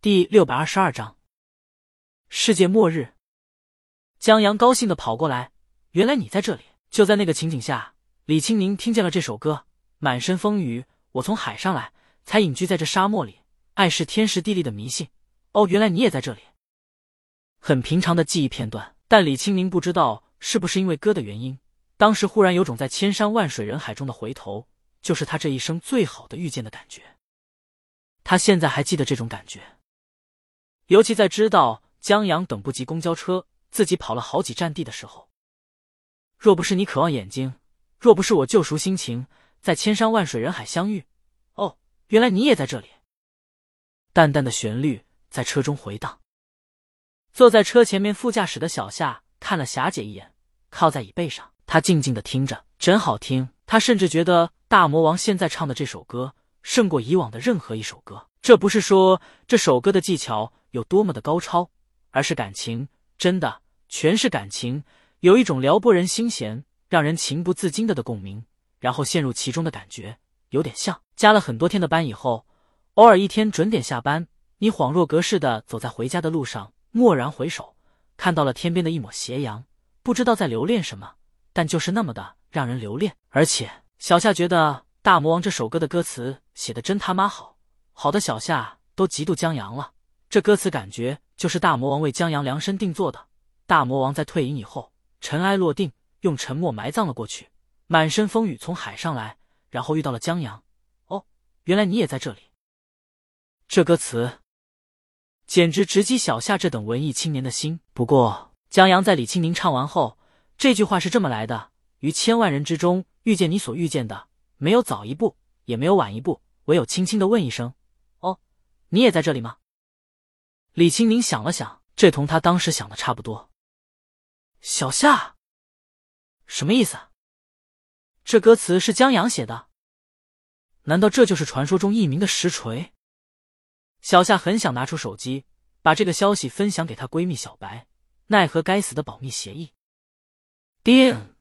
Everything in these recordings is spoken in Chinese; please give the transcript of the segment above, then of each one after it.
第六百二十二章世界末日。江阳高兴的跑过来，原来你在这里！就在那个情景下，李青宁听见了这首歌，满身风雨，我从海上来，才隐居在这沙漠里，爱是天时地利的迷信。哦，原来你也在这里！很平常的记忆片段，但李青宁不知道是不是因为歌的原因，当时忽然有种在千山万水人海中的回头，就是他这一生最好的遇见的感觉。他现在还记得这种感觉。尤其在知道江阳等不及公交车，自己跑了好几站地的时候，若不是你渴望眼睛，若不是我救赎心情，在千山万水人海相遇，哦，原来你也在这里。淡淡的旋律在车中回荡。坐在车前面副驾驶的小夏看了霞姐一眼，靠在椅背上，她静静的听着，真好听。她甚至觉得大魔王现在唱的这首歌胜过以往的任何一首歌。这不是说这首歌的技巧。有多么的高超，而是感情，真的全是感情，有一种撩拨人心弦、让人情不自禁的的共鸣，然后陷入其中的感觉，有点像加了很多天的班以后，偶尔一天准点下班，你恍若隔世的走在回家的路上，蓦然回首，看到了天边的一抹斜阳，不知道在留恋什么，但就是那么的让人留恋。而且小夏觉得《大魔王》这首歌的歌词写的真他妈好，好的小夏都嫉妒江阳了。这歌词感觉就是大魔王为江阳量身定做的。大魔王在退隐以后，尘埃落定，用沉默埋葬了过去。满身风雨从海上来，然后遇到了江阳。哦，原来你也在这里。这歌词简直直击小夏这等文艺青年的心。不过，江阳在李青宁唱完后，这句话是这么来的：于千万人之中遇见你所遇见的，没有早一步，也没有晚一步，唯有轻轻的问一声：“，你也在这里吗？”李青宁想了想，这同他当时想的差不多。小夏，什么意思？这歌词是江阳写的？难道这就是传说中佚名的实锤？小夏很想拿出手机，把这个消息分享给她闺蜜小白，奈何该死的保密协议。叮！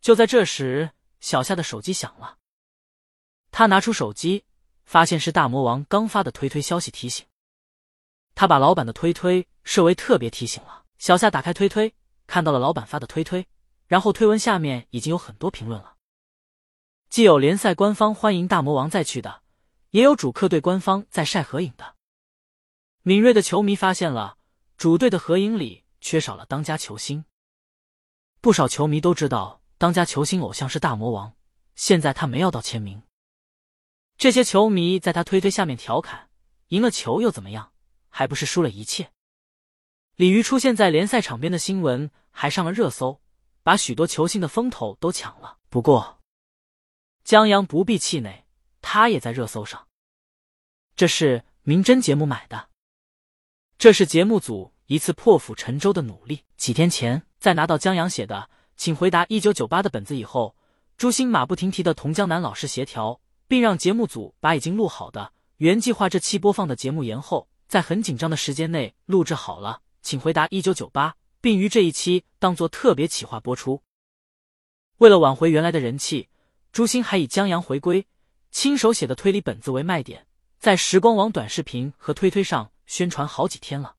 就在这时，小夏的手机响了。她拿出手机，发现是大魔王刚发的推推消息提醒。他把老板的推推设为特别提醒了。小夏打开推推，看到了老板发的推推，然后推文下面已经有很多评论了，既有联赛官方欢迎大魔王再去的，也有主客队官方在晒合影的。敏锐的球迷发现了主队的合影里缺少了当家球星。不少球迷都知道当家球星偶像是大魔王，现在他没要到签名。这些球迷在他推推下面调侃：“赢了球又怎么样？”还不是输了一切。鲤鱼出现在联赛场边的新闻还上了热搜，把许多球星的风头都抢了。不过，江阳不必气馁，他也在热搜上。这是明侦节目买的，这是节目组一次破釜沉舟的努力。几天前，在拿到江阳写的“请回答一九九八”的本子以后，朱星马不停蹄的同江南老师协调，并让节目组把已经录好的原计划这期播放的节目延后。在很紧张的时间内录制好了，请回答一九九八，并于这一期当做特别企划播出。为了挽回原来的人气，朱星还以江阳回归、亲手写的推理本子为卖点，在时光网短视频和推推上宣传好几天了。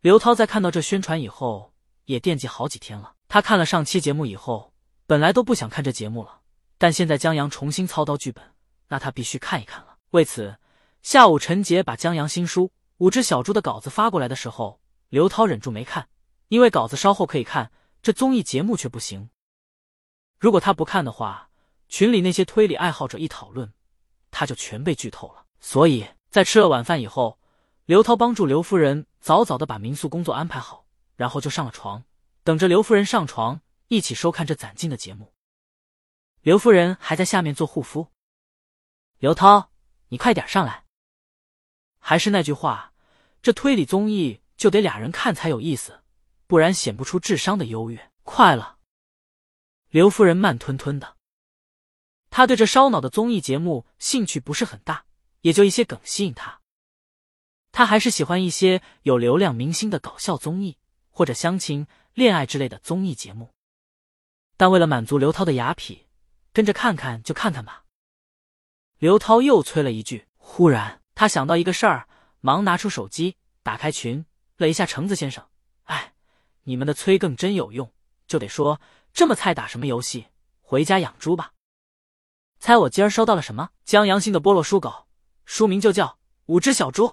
刘涛在看到这宣传以后，也惦记好几天了。他看了上期节目以后，本来都不想看这节目了，但现在江阳重新操刀剧本，那他必须看一看了。为此。下午，陈杰把江阳新书《五只小猪》的稿子发过来的时候，刘涛忍住没看，因为稿子稍后可以看，这综艺节目却不行。如果他不看的话，群里那些推理爱好者一讨论，他就全被剧透了。所以在吃了晚饭以后，刘涛帮助刘夫人早早的把民宿工作安排好，然后就上了床，等着刘夫人上床一起收看这攒劲的节目。刘夫人还在下面做护肤，刘涛，你快点上来。还是那句话，这推理综艺就得俩人看才有意思，不然显不出智商的优越。快了，刘夫人慢吞吞的。她对这烧脑的综艺节目兴趣不是很大，也就一些梗吸引她。她还是喜欢一些有流量明星的搞笑综艺，或者相亲、恋爱之类的综艺节目。但为了满足刘涛的雅痞，跟着看看就看看吧。刘涛又催了一句，忽然。他想到一个事儿，忙拿出手机，打开群，了一下橙子先生。哎，你们的催更真有用，就得说这么菜打什么游戏？回家养猪吧。猜我今儿收到了什么？江阳新的菠萝书稿，书名就叫《五只小猪》。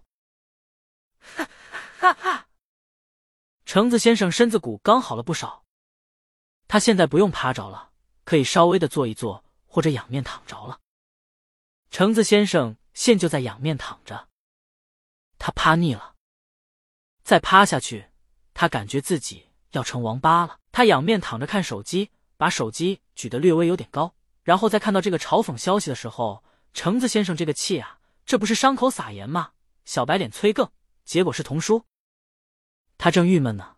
哈哈哈！橙子先生身子骨刚好了不少，他现在不用趴着了，可以稍微的坐一坐，或者仰面躺着了。橙子先生现就在仰面躺着，他趴腻了，再趴下去，他感觉自己要成王八了。他仰面躺着看手机，把手机举得略微有点高。然后再看到这个嘲讽消息的时候，橙子先生这个气啊，这不是伤口撒盐吗？小白脸催更，结果是童书。他正郁闷呢，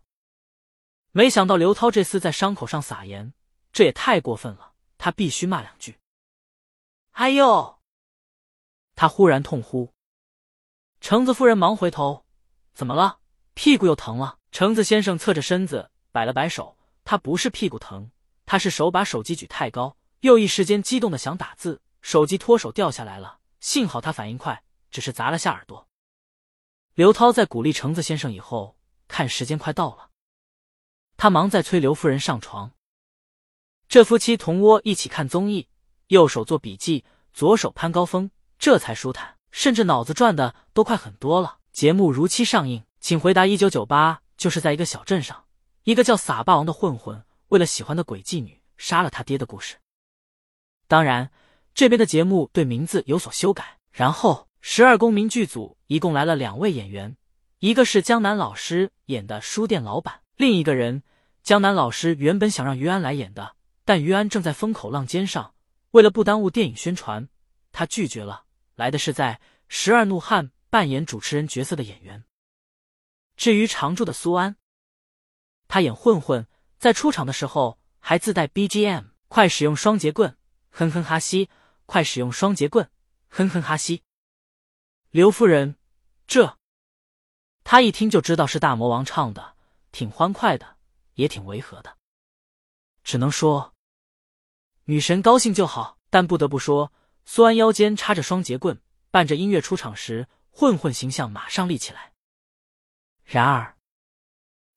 没想到刘涛这厮在伤口上撒盐，这也太过分了，他必须骂两句。哎呦！他忽然痛呼。橙子夫人忙回头，怎么了？屁股又疼了？橙子先生侧着身子摆了摆手，他不是屁股疼，他是手把手机举太高。又一时间激动的想打字，手机脱手掉下来了。幸好他反应快，只是砸了下耳朵。刘涛在鼓励橙子先生以后，看时间快到了，他忙在催刘夫人上床。这夫妻同窝一起看综艺，右手做笔记，左手攀高峰，这才舒坦，甚至脑子转的都快很多了。节目如期上映，请回答：一九九八就是在一个小镇上，一个叫撒霸王的混混，为了喜欢的鬼妓女，杀了他爹的故事。当然，这边的节目对名字有所修改。然后，十二公民剧组一共来了两位演员，一个是江南老师演的书店老板，另一个人江南老师原本想让于安来演的，但于安正在风口浪尖上，为了不耽误电影宣传，他拒绝了。来的是在《十二怒汉》扮演主持人角色的演员。至于常驻的苏安，他演混混，在出场的时候还自带 BGM，快使用双节棍。哼哼哈西，快使用双节棍！哼哼哈西，刘夫人，这他一听就知道是大魔王唱的，挺欢快的，也挺违和的。只能说女神高兴就好。但不得不说，苏安腰间插着双节棍，伴着音乐出场时，混混形象马上立起来。然而，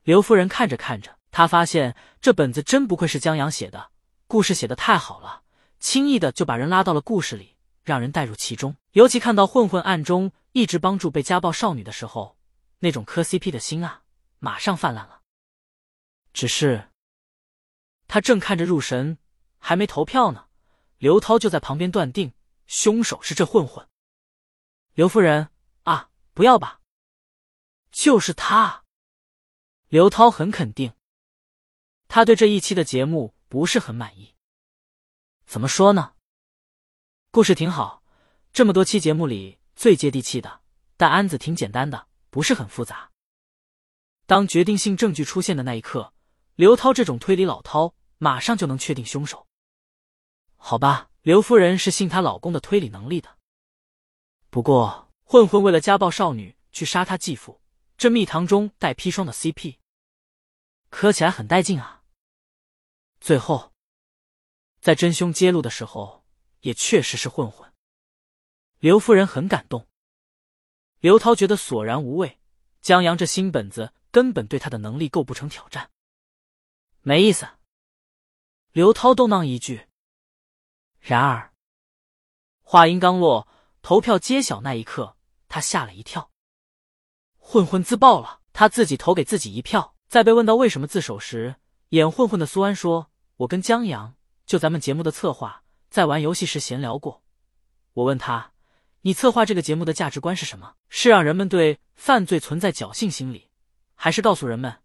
刘夫人看着看着，她发现这本子真不愧是江阳写的，故事写的太好了。轻易的就把人拉到了故事里，让人带入其中。尤其看到混混暗中一直帮助被家暴少女的时候，那种磕 CP 的心啊，马上泛滥了。只是他正看着入神，还没投票呢，刘涛就在旁边断定凶手是这混混。刘夫人啊，不要吧，就是他。刘涛很肯定，他对这一期的节目不是很满意。怎么说呢？故事挺好，这么多期节目里最接地气的，但案子挺简单的，不是很复杂。当决定性证据出现的那一刻，刘涛这种推理老涛马上就能确定凶手。好吧，刘夫人是信她老公的推理能力的。不过，混混为了家暴少女去杀他继父，这蜜糖中带砒霜的 CP，磕起来很带劲啊。最后。在真凶揭露的时候，也确实是混混。刘夫人很感动，刘涛觉得索然无味。江阳这新本子根本对他的能力构不成挑战，没意思。刘涛嘟囔一句。然而，话音刚落，投票揭晓那一刻，他吓了一跳。混混自爆了，他自己投给自己一票。在被问到为什么自首时，演混混的苏安说：“我跟江阳。”就咱们节目的策划，在玩游戏时闲聊过。我问他：“你策划这个节目的价值观是什么？是让人们对犯罪存在侥幸心理，还是告诉人们，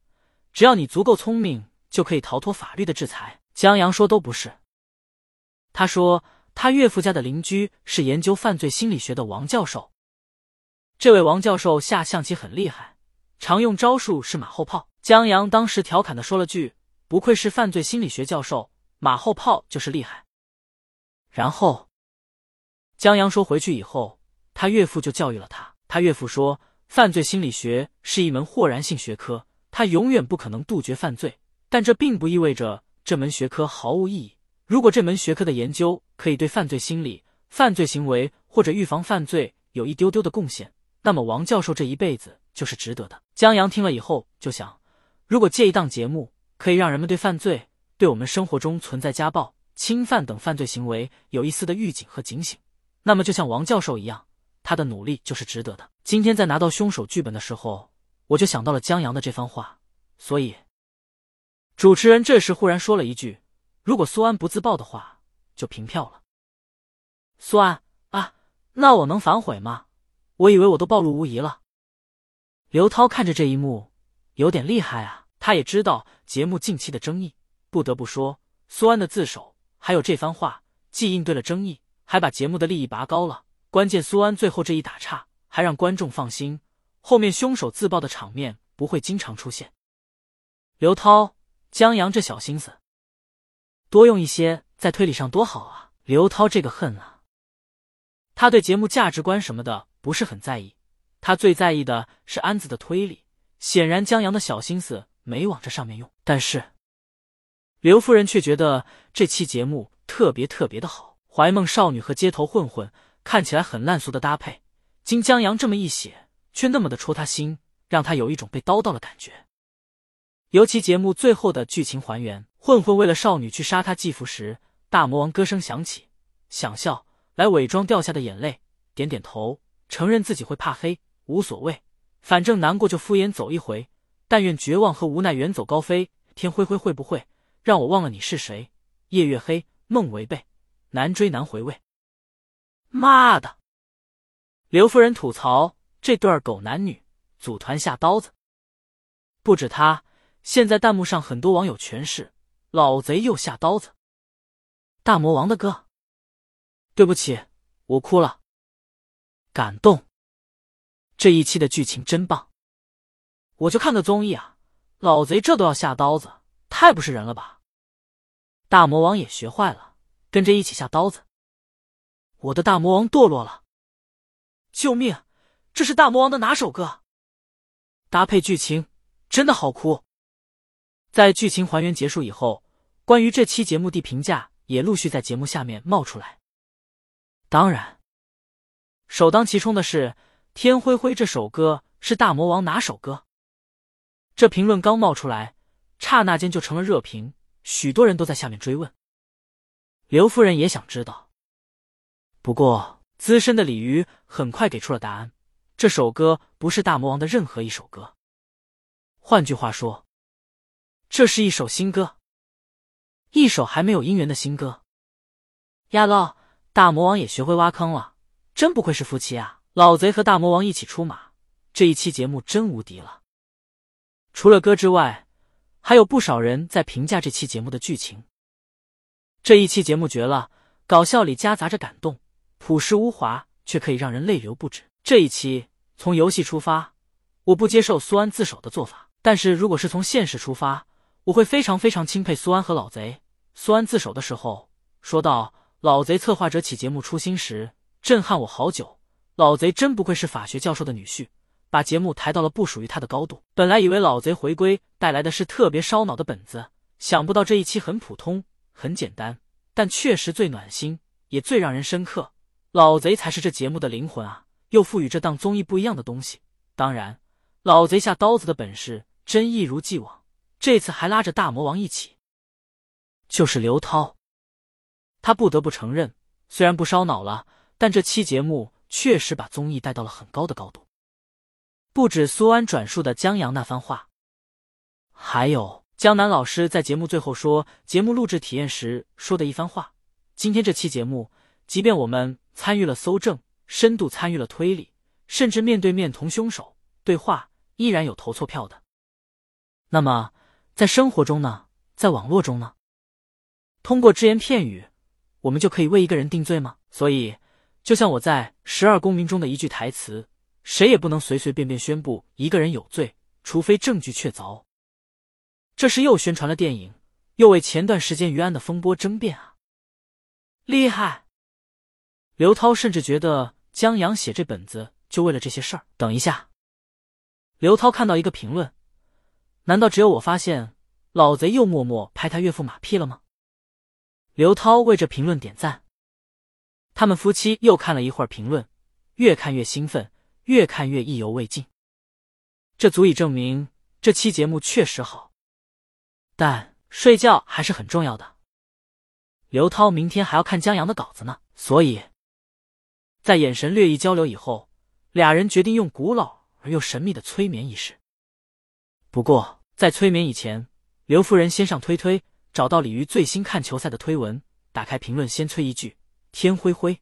只要你足够聪明，就可以逃脱法律的制裁？”江阳说：“都不是。”他说：“他岳父家的邻居是研究犯罪心理学的王教授。这位王教授下象棋很厉害，常用招数是马后炮。”江阳当时调侃的说了句：“不愧是犯罪心理学教授。”马后炮就是厉害。然后，江阳说回去以后，他岳父就教育了他。他岳父说，犯罪心理学是一门豁然性学科，他永远不可能杜绝犯罪，但这并不意味着这门学科毫无意义。如果这门学科的研究可以对犯罪心理、犯罪行为或者预防犯罪有一丢丢的贡献，那么王教授这一辈子就是值得的。江阳听了以后就想，如果借一档节目可以让人们对犯罪、对我们生活中存在家暴、侵犯等犯罪行为有一丝的预警和警醒，那么就像王教授一样，他的努力就是值得的。今天在拿到凶手剧本的时候，我就想到了江阳的这番话，所以主持人这时忽然说了一句：“如果苏安不自爆的话，就平票了。”苏安啊，那我能反悔吗？我以为我都暴露无遗了。刘涛看着这一幕，有点厉害啊。他也知道节目近期的争议，不得不说，苏安的自首还有这番话，既应对了争议，还把节目的利益拔高了。关键苏安最后这一打岔，还让观众放心，后面凶手自爆的场面不会经常出现。刘涛、江阳这小心思，多用一些在推理上多好啊！刘涛这个恨啊！他对节目价值观什么的不是很在意，他最在意的是安子的推理。显然江阳的小心思没往这上面用，但是刘夫人却觉得这期节目特别特别的好。怀梦少女和街头混混看起来很烂俗的搭配，经江阳这么一写，却那么的戳他心，让他有一种被叨叨的感觉。尤其节目最后的剧情还原，混混为了少女去杀他继父时，大魔王歌声响起，想笑。来伪装掉下的眼泪，点点头，承认自己会怕黑，无所谓，反正难过就敷衍走一回。但愿绝望和无奈远走高飞。天灰灰会不会让我忘了你是谁？夜越黑，梦违背，难追难回味。妈的！刘夫人吐槽这对狗男女组团下刀子。不止他，现在弹幕上很多网友全是老贼又下刀子。大魔王的歌。对不起，我哭了。感动，这一期的剧情真棒。我就看个综艺啊，老贼这都要下刀子，太不是人了吧？大魔王也学坏了，跟着一起下刀子。我的大魔王堕落了！救命！这是大魔王的哪首歌？搭配剧情真的好哭。在剧情还原结束以后，关于这期节目的评价也陆续在节目下面冒出来。当然，首当其冲的是《天灰灰》这首歌是大魔王哪首歌？这评论刚冒出来，刹那间就成了热评，许多人都在下面追问。刘夫人也想知道，不过资深的鲤鱼很快给出了答案：这首歌不是大魔王的任何一首歌。换句话说，这是一首新歌，一首还没有姻缘的新歌。呀喽。大魔王也学会挖坑了，真不愧是夫妻啊！老贼和大魔王一起出马，这一期节目真无敌了。除了歌之外，还有不少人在评价这期节目的剧情。这一期节目绝了，搞笑里夹杂着感动，朴实无华，却可以让人泪流不止。这一期从游戏出发，我不接受苏安自首的做法，但是如果是从现实出发，我会非常非常钦佩苏安和老贼。苏安自首的时候说道。老贼策划者起节目初心时，震撼我好久。老贼真不愧是法学教授的女婿，把节目抬到了不属于他的高度。本来以为老贼回归带来的是特别烧脑的本子，想不到这一期很普通、很简单，但确实最暖心，也最让人深刻。老贼才是这节目的灵魂啊！又赋予这档综艺不一样的东西。当然，老贼下刀子的本事真一如既往，这次还拉着大魔王一起，就是刘涛。他不得不承认，虽然不烧脑了，但这期节目确实把综艺带到了很高的高度。不止苏安转述的江阳那番话，还有江南老师在节目最后说节目录制体验时说的一番话。今天这期节目，即便我们参与了搜证，深度参与了推理，甚至面对面同凶手对话，依然有投错票的。那么，在生活中呢？在网络中呢？通过只言片语。我们就可以为一个人定罪吗？所以，就像我在《十二公民》中的一句台词：“谁也不能随随便便宣布一个人有罪，除非证据确凿。”这是又宣传了电影，又为前段时间于安的风波争辩啊！厉害！刘涛甚至觉得江阳写这本子就为了这些事儿。等一下，刘涛看到一个评论，难道只有我发现老贼又默默拍他岳父马屁了吗？刘涛为这评论点赞。他们夫妻又看了一会儿评论，越看越兴奋，越看越意犹未尽。这足以证明这期节目确实好，但睡觉还是很重要的。刘涛明天还要看江阳的稿子呢，所以，在眼神略一交流以后，俩人决定用古老而又神秘的催眠仪式。不过，在催眠以前，刘夫人先上推推，找到鲤鱼最新看球赛的推文，打开评论，先催一句：“天灰灰，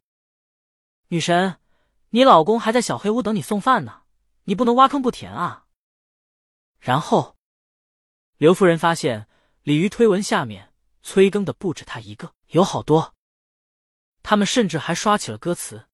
女神，你老公还在小黑屋等你送饭呢，你不能挖坑不填啊。”然后，刘夫人发现鲤鱼推文下面催更的不止她一个，有好多。他们甚至还刷起了歌词。